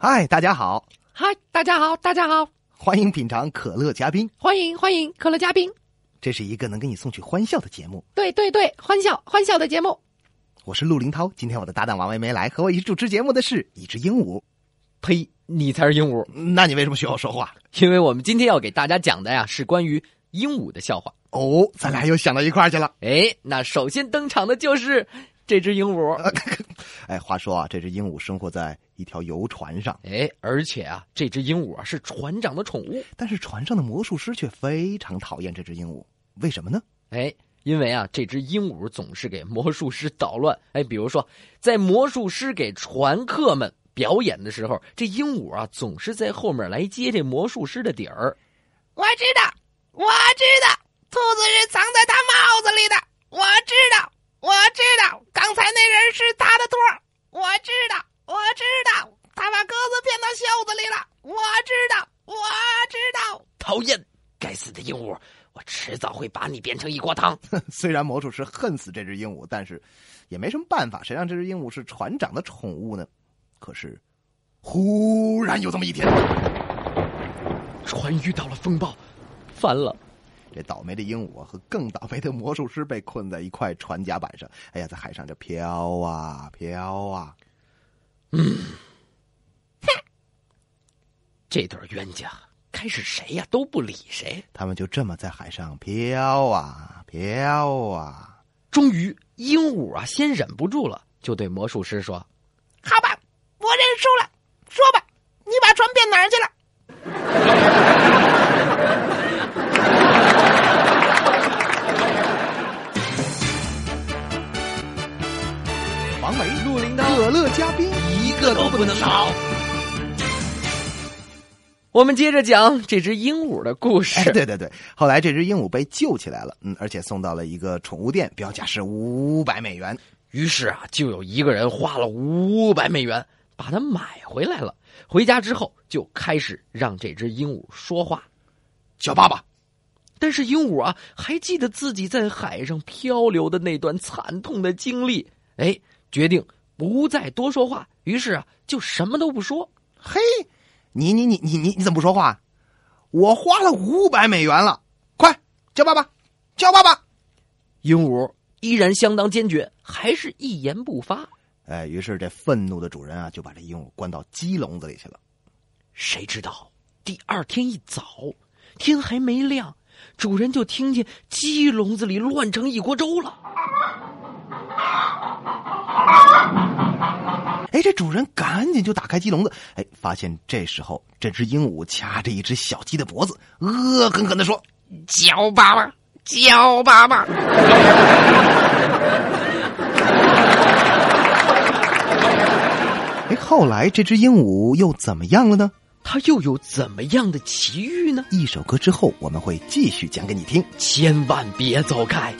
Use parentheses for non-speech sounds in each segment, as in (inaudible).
嗨，大家好，嗨，大家好，大家好，欢迎品尝可乐嘉宾。欢迎欢迎可乐嘉宾。这是一个能给你送去欢笑的节目。对对对，欢笑欢笑的节目。我是陆林涛，今天我的搭档王维没来，和我一起主持节目的是一只鹦鹉。呸！你才是鹦鹉，那你为什么学我说话？因为我们今天要给大家讲的呀是关于鹦鹉的笑话。哦，咱俩又想到一块儿去了。哎，那首先登场的就是这只鹦鹉。(laughs) 哎，话说啊，这只鹦鹉生活在一条游船上，哎，而且啊，这只鹦鹉啊是船长的宠物。但是船上的魔术师却非常讨厌这只鹦鹉，为什么呢？哎，因为啊，这只鹦鹉总是给魔术师捣乱。哎，比如说，在魔术师给船客们表演的时候，这鹦鹉啊总是在后面来接这魔术师的底儿。我知道，我知道，兔子是藏在他帽子里的。我知道，我知道，刚才那人是他的托儿。我知道，我知道，他把鸽子骗到袖子里了。我知道，我知道。讨厌，该死的鹦鹉！我迟早会把你变成一锅汤。(laughs) 虽然魔术师恨死这只鹦鹉，但是也没什么办法，谁让这只鹦鹉是船长的宠物呢？可是，忽然有这么一天，船遇到了风暴，翻了。这倒霉的鹦鹉啊和更倒霉的魔术师被困在一块船甲板上。哎呀，在海上这飘啊飘啊，这对冤家开始谁呀都不理谁，他们就这么在海上飘啊飘啊。终于鹦鹉啊先忍不住了，就对魔术师说好吧，我认输了。说吧，你把船变哪儿去了？不能少。我们接着讲这只鹦鹉的故事。哎，对对对，后来这只鹦鹉被救起来了，嗯，而且送到了一个宠物店，标价是五百美元。于是啊，就有一个人花了五百美元把它买回来了。回家之后，就开始让这只鹦鹉说话。叫爸爸，但是鹦鹉啊，还记得自己在海上漂流的那段惨痛的经历，哎，决定不再多说话。于是啊，就什么都不说。嘿，你你你你你你怎么不说话？我花了五百美元了，快叫爸爸，叫爸爸！鹦鹉依然相当坚决，还是一言不发。哎，于是这愤怒的主人啊，就把这鹦鹉关到鸡笼子里去了。谁知道第二天一早，天还没亮，主人就听见鸡笼子里乱成一锅粥了。哎，这主人赶紧就打开鸡笼子，哎，发现这时候这只鹦鹉掐着一只小鸡的脖子，恶狠狠的说叫爸爸，叫爸爸。(laughs) “哎，后来这只鹦鹉又怎么样了呢？它又有怎么样的奇遇呢？一首歌之后，我们会继续讲给你听。千万别走开！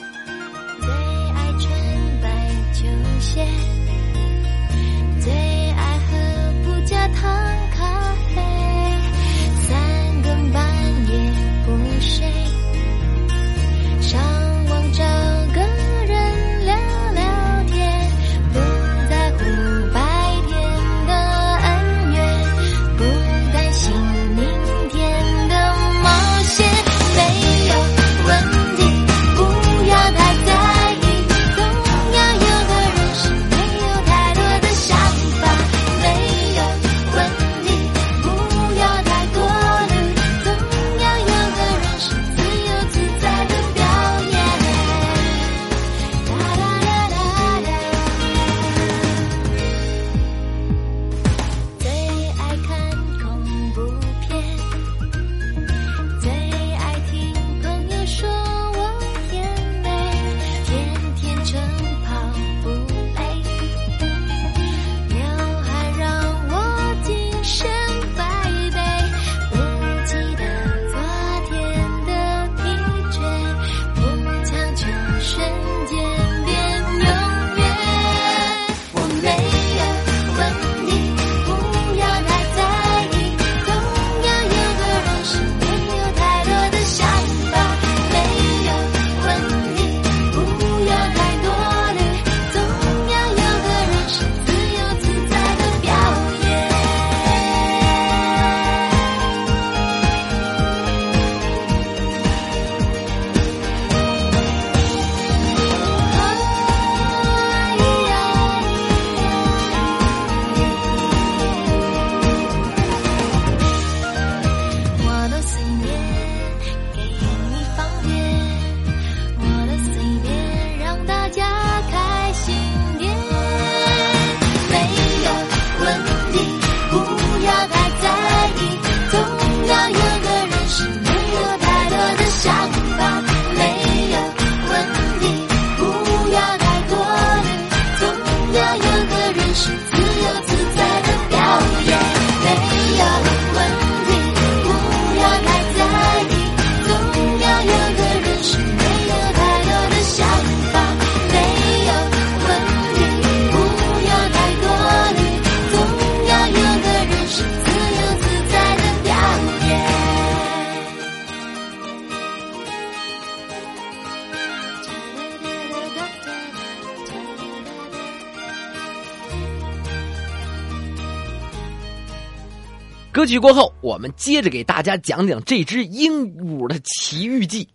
歌曲过后，我们接着给大家讲讲这只鹦鹉的奇遇记。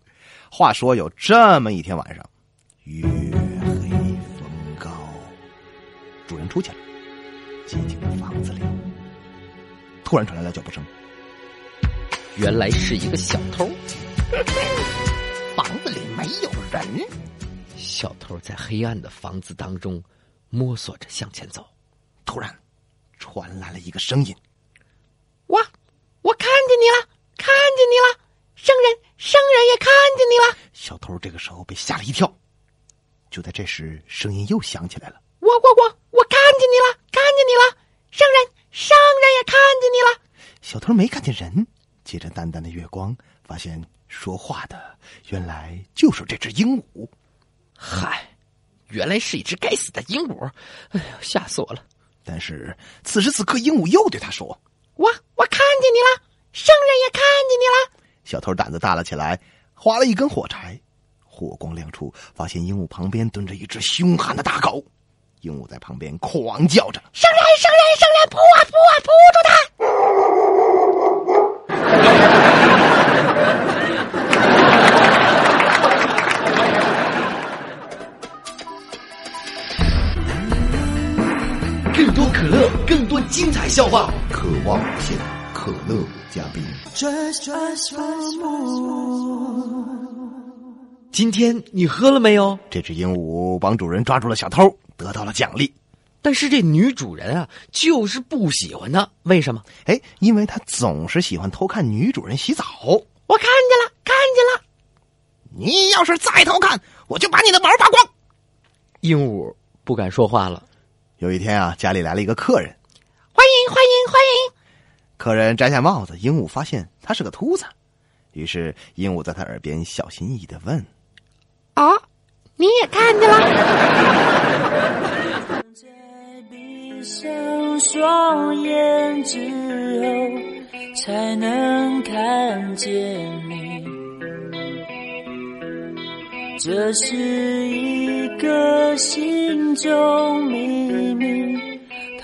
话说有这么一天晚上，月黑风高，主人出去了，寂静的房子里突然传来了脚步声。原来是一个小偷，房子里没有人，小偷在黑暗的房子当中摸索着向前走。突然传来了一个声音。你了，看见你了，圣人，圣人也看见你了。小偷这个时候被吓了一跳。就在这时，声音又响起来了。我我我我看见你了，看见你了，圣人，圣人也看见你了。小偷没看见人，借着淡淡的月光，发现说话的原来就是这只鹦鹉。嗨，原来是一只该死的鹦鹉！哎呀，吓死我了！但是此时此刻，鹦鹉又对他说：“我我看见你了，圣人也看见你了。”小偷胆子大了起来，划了一根火柴，火光亮处，发现鹦鹉旁边蹲着一只凶悍的大狗。鹦鹉在旁边狂叫着圣人，圣人，圣人，扑啊扑啊扑住他！更多可乐，更多精彩笑话，：“渴望无限，可乐嘉宾。今天你喝了没有？”这只鹦鹉帮主人抓住了小偷，得到了奖励。但是这女主人啊，就是不喜欢它，为什么？哎，因为他总是喜欢偷看女主人洗澡。我看见了，看见了。你要是再偷看，我就把你的毛拔光。鹦鹉不敢说话了。有一天啊，家里来了一个客人，欢迎，欢迎，欢迎！客人摘下帽子，鹦鹉发现他是个秃子，于是鹦鹉在他耳边小心翼翼的问哦，你也看见了？在闭上双眼之后，才能看见你。这是一个心中秘密，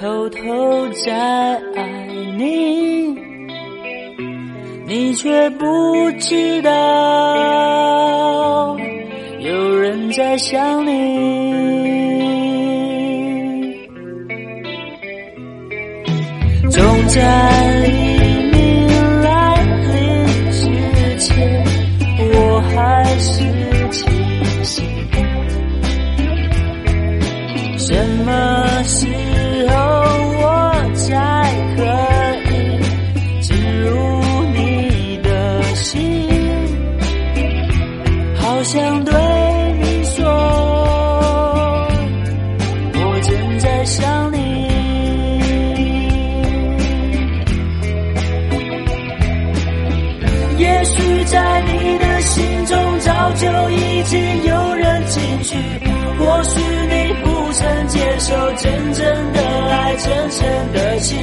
偷偷在爱你，你却不知道，有人在想你。总在也许在你的心中早就已经有人进去，或许你不曾接受真正的爱，真诚的心，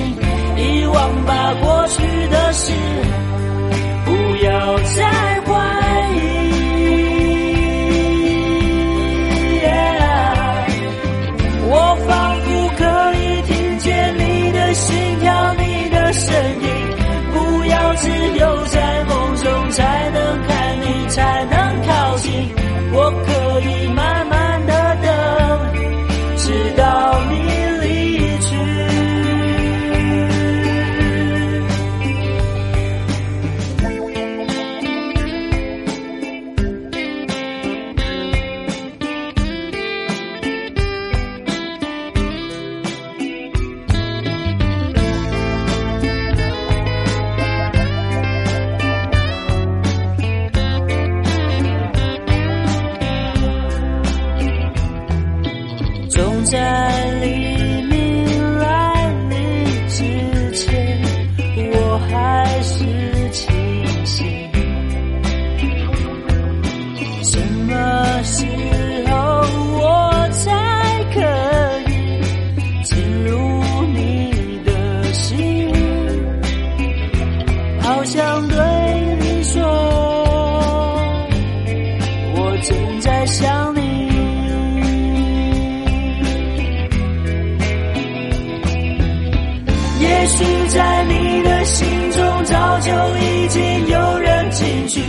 遗忘吧过去的事，正在想你。也许在你的心中早就已经有人进去。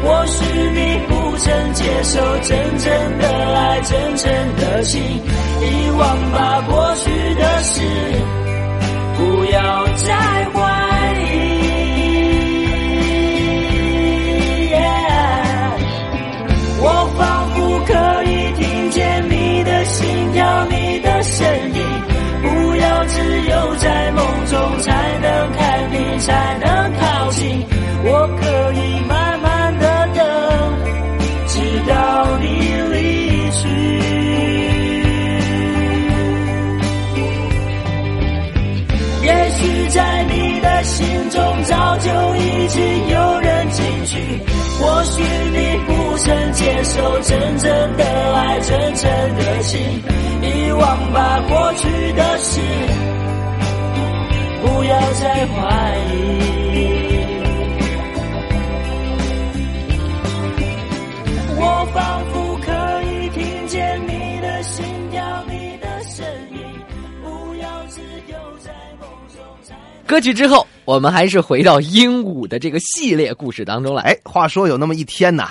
或许你不曾接受真正的爱，真正的心，遗忘吧过去的事，不要再怀身影。不要只有在梦中才能看你，才能靠近。我可以慢慢的等，直到你离去。也许在你的心中早就已经有人进去，或许你不曾接受真正的爱，真正的情，忘吧过去的事，不要再怀疑。我仿佛可以听见你的心跳，你的声音，不要只有在梦中才。歌曲之后，我们还是回到鹦鹉的这个系列故事当中来。哎，话说有那么一天呐，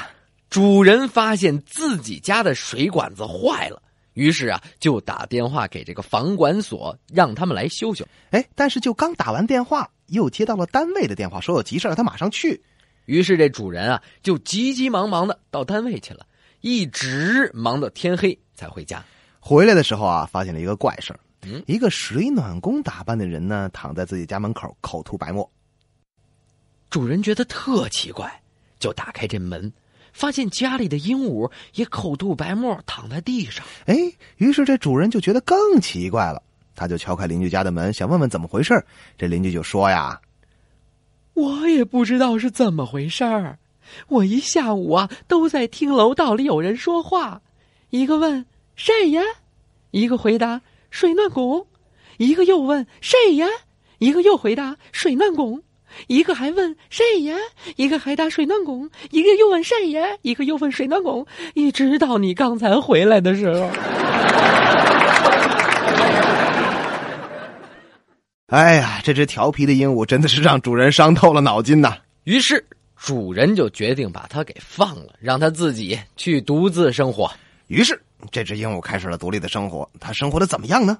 主人发现自己家的水管子坏了，于是啊，就打电话给这个房管所，让他们来修修。哎，但是就刚打完电话，又接到了单位的电话，说有急事，让他马上去。于是这主人啊，就急急忙忙的到单位去了，一直忙到天黑才回家。回来的时候啊，发现了一个怪事儿嗯一个水暖工打扮的人呢，躺在自己家门口口吐白沫。主人觉得特奇怪，就打开这门，发现家里的鹦鹉也口吐白沫，躺在地上。哎，于是这主人就觉得更奇怪了，他就敲开邻居家的门，想问问怎么回事儿。这邻居就说呀我也不知道是怎么回事儿，我一下午啊都在听楼道里有人说话，一个问谁呀，一个回答水暖工，一个又问谁呀，一个又回答水暖工，一个还问谁呀，一个还打水暖工，一个又问谁呀，一个又问水暖工，一直到你刚才回来的时候。(laughs) 哎呀，这只调皮的鹦鹉真的是让主人伤透了脑筋呐。于是主人就决定把它给放了，让它自己去独自生活。于是这只鹦鹉开始了独立的生活。它生活的怎么样呢？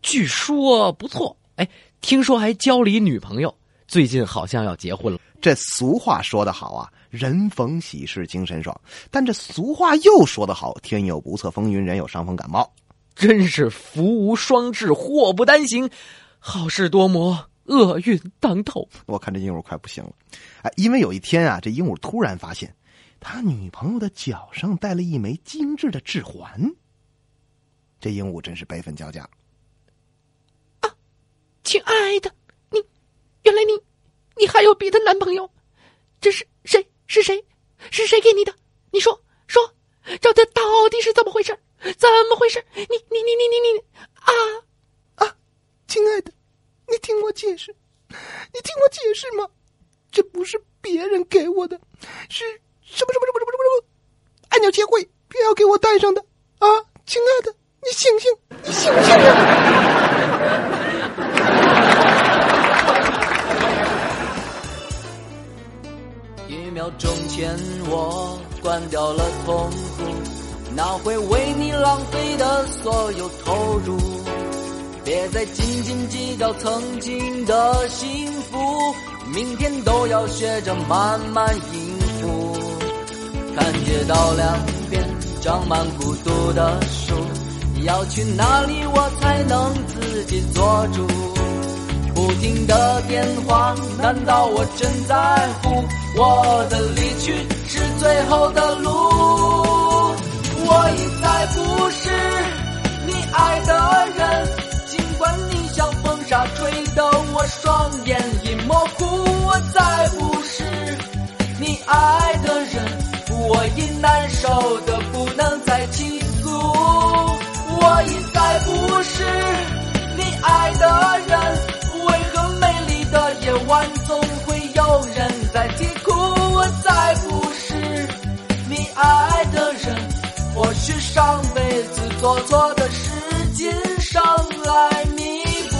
据说不错，哎，听说还交了一女朋友，最近好像要结婚了。这俗话说得好啊，人逢喜事精神爽。但这俗话又说得好，天有不测风云，人有伤风感冒。真是福无双至，祸不单行，好事多磨，厄运当头。我看这鹦鹉快不行了，哎，因为有一天啊，这鹦鹉突然发现，他女朋友的脚上戴了一枚精致的指环。这鹦鹉真是悲愤交加。啊亲爱的，你原来你你还有别的男朋友？这是谁？是谁？是谁给你的？你说说，这这到底是怎么回事？怎么回事？你你你你你你啊啊！亲爱的，你听我解释，你听我解释嘛，这不是别人给我的，是什么什么什么什么什么什么按鸟协会偏要给我戴上的啊！亲爱的，你醒醒，你醒醒啊！秒钟前，我关掉了痛苦，那会为你浪费的所有投入？别再斤斤计较曾经的幸福，明天都要学着慢慢应付。看街道两边长满孤独的树，要去哪里我才能自己做主？不停的电话，难道我真在乎？我的离去是最后的路，我已再不是你爱的人。尽管你像风沙吹得我双眼已模糊，我再不是你爱的人。我已难受的不能再倾诉，我已再不是你爱的人。为何美丽的夜晚总去上辈子做错的事今生来弥补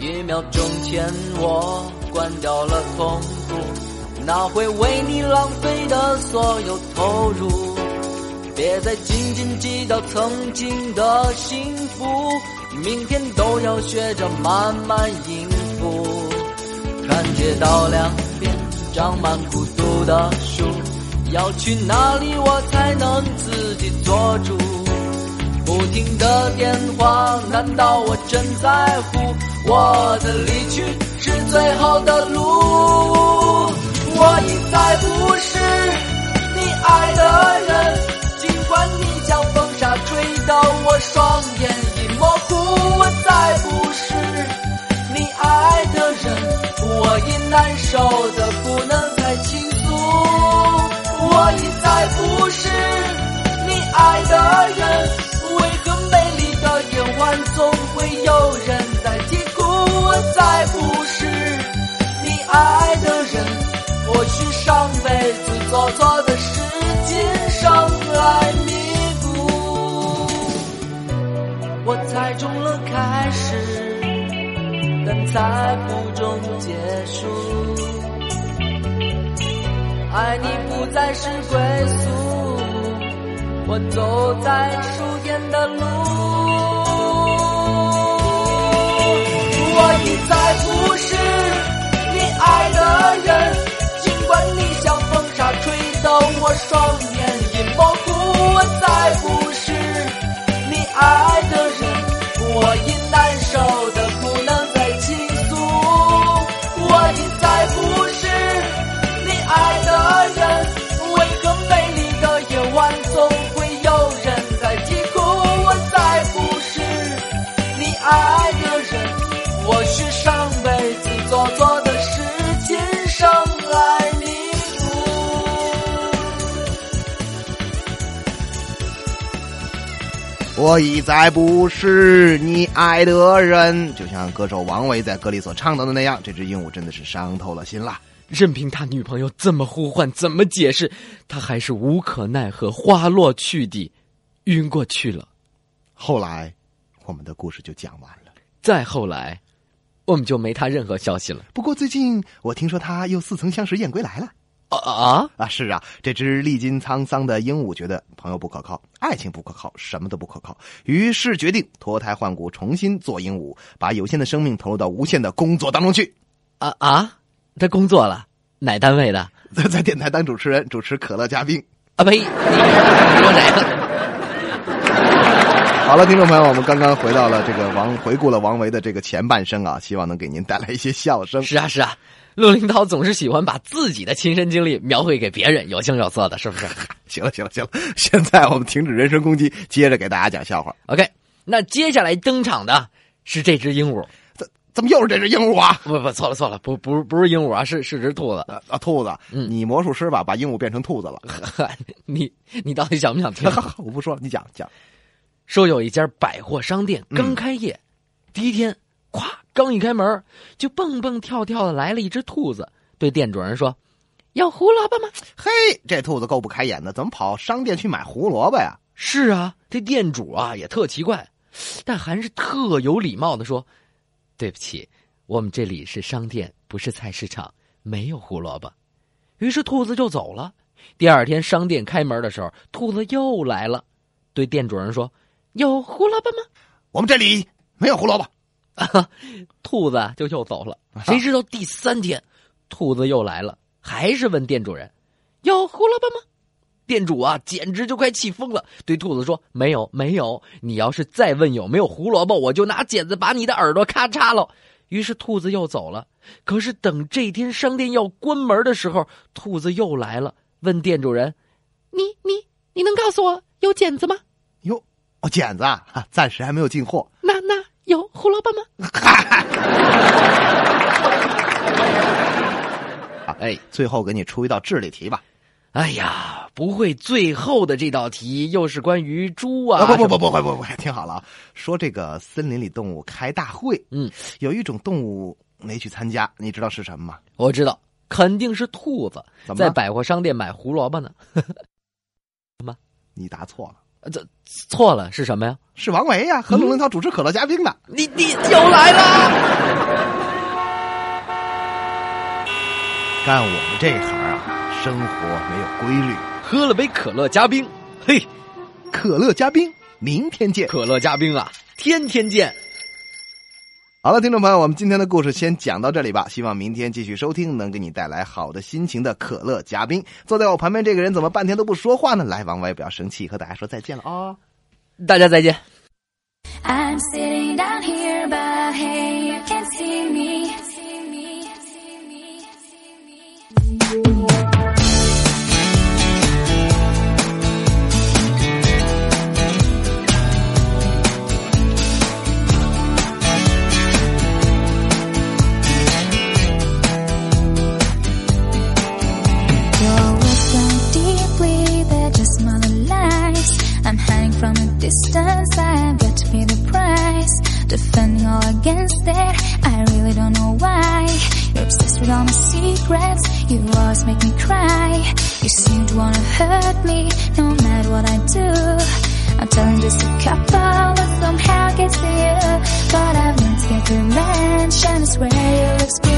一秒钟前我关掉了风苦那会为你浪费的所有投入。别再斤斤计较曾经的幸福，明天都要学着慢慢应付。看街道两边长满孤独的树，要去哪里我才能自己做主？不停的电话，难道我真在乎？我的离去是最后的路，我已再不是你爱的人，双眼已模糊，我再不是你爱的人，我已难受的不能再倾诉，我已再不是你爱的人。为何美丽的夜晚总会有人在啼哭？我再不是你爱的人，或许上辈开始，但猜不中结束。爱你不再是归宿。我走在数天的路，我已再不是你爱的人，尽管你像风沙吹得我双眼我已再不是你爱的人，就像歌手王维在歌里所唱到的那样，这只鹦鹉真的是伤透了心啦。任凭他女朋友怎么呼唤，怎么解释，他还是无可奈何，花落去地，晕过去了。后来，我们的故事就讲完了。再后来，我们就没他任何消息了。不过最近我听说他又似曾相识燕归来了啊啊！啊！是啊，这只历经沧桑的鹦鹉觉得朋友不可靠，爱情不可靠，什么都不可靠，于是决定脱胎换骨，重新做鹦鹉，把有限的生命投入到无限的工作当中去。啊啊！他工作了，哪单位的？在在电台当主持人，主持可乐嘉宾。啊呸！你说谁了？(laughs) 好了，听众朋友，我们刚刚回到了这个王，回顾了王维的这个前半生啊，希望能给您带来一些笑声。是啊是啊，陆林涛总是喜欢把自己的亲身经历描绘给别人，有声有色的，是不是 (laughs) 行了，行了，行了，现在我们停止人身攻击，接着给大家讲笑话。？OK，那接下来登场的是这只鹦鹉，怎怎么又是这只鹦鹉啊？不不，错了错了，不不是不是鹦鹉啊，是是只兔子。啊啊，兔子，嗯你魔术师吧，把鹦鹉变成兔子了。(laughs) 你你到底想不想听？(laughs) 我不说了，你讲讲。说有一家百货商店嗯刚开业，第一天，咵，刚一开门，就蹦蹦跳跳的来了一只兔子，对店主人说：“要胡萝卜吗嘿，这兔子够不开眼的，怎么跑商店去买胡萝卜呀？？”是啊，这店主啊也特奇怪，但还是特有礼貌的说：“对不起，我们这里是商店，不是菜市场，没有胡萝卜。”于是兔子就走了。第二天商店开门的时候，兔子又来了，对店主人说：“有胡萝卜吗？”我们这里没有胡萝卜。(laughs) 兔子就又走了。谁知道第三天，兔子又来了，还是问店主人：“有胡萝卜吗？”店主啊，简直就快气疯了，对兔子说：“没有，没有。你要是再问有没有胡萝卜，我就拿剪子把你的耳朵咔嚓了。”于是兔子又走了。可是等这天商店要关门的时候，兔子又来了，问店主人：“你你你能告诉我有剪子吗？哟，哦，剪子啊，暂时还没有进货。那那有胡萝卜吗？(laughs) ”哎，最后给你出一道智力题吧。哎呀，不会，最后的这道题又是关于猪啊？不不不不不不不，听好了啊！说这个森林里动物开大会，嗯，有一种动物没去参加，你知道是什么吗？我知道，肯定是兔子在百货商店买胡萝卜呢。什么你答错了，呃呃，这错了，是什么呀？是王维呀，和龙林涛主持可乐嘉宾的。你，你又来了。(laughs) 干我们这行啊，生活没有规律。喝了杯可乐加冰，嘿，可乐加冰，明天见。可乐加冰啊，天天见。好了，听众朋友，我们今天的故事先讲到这里吧。希望明天继续收听，能给你带来好的心情的可乐嘉宾。坐在我旁边这个人怎么半天都不说话呢？来，王歪不要生气，和大家说再见了啊、大家再见。I'm sitting down here, but experience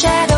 shadow.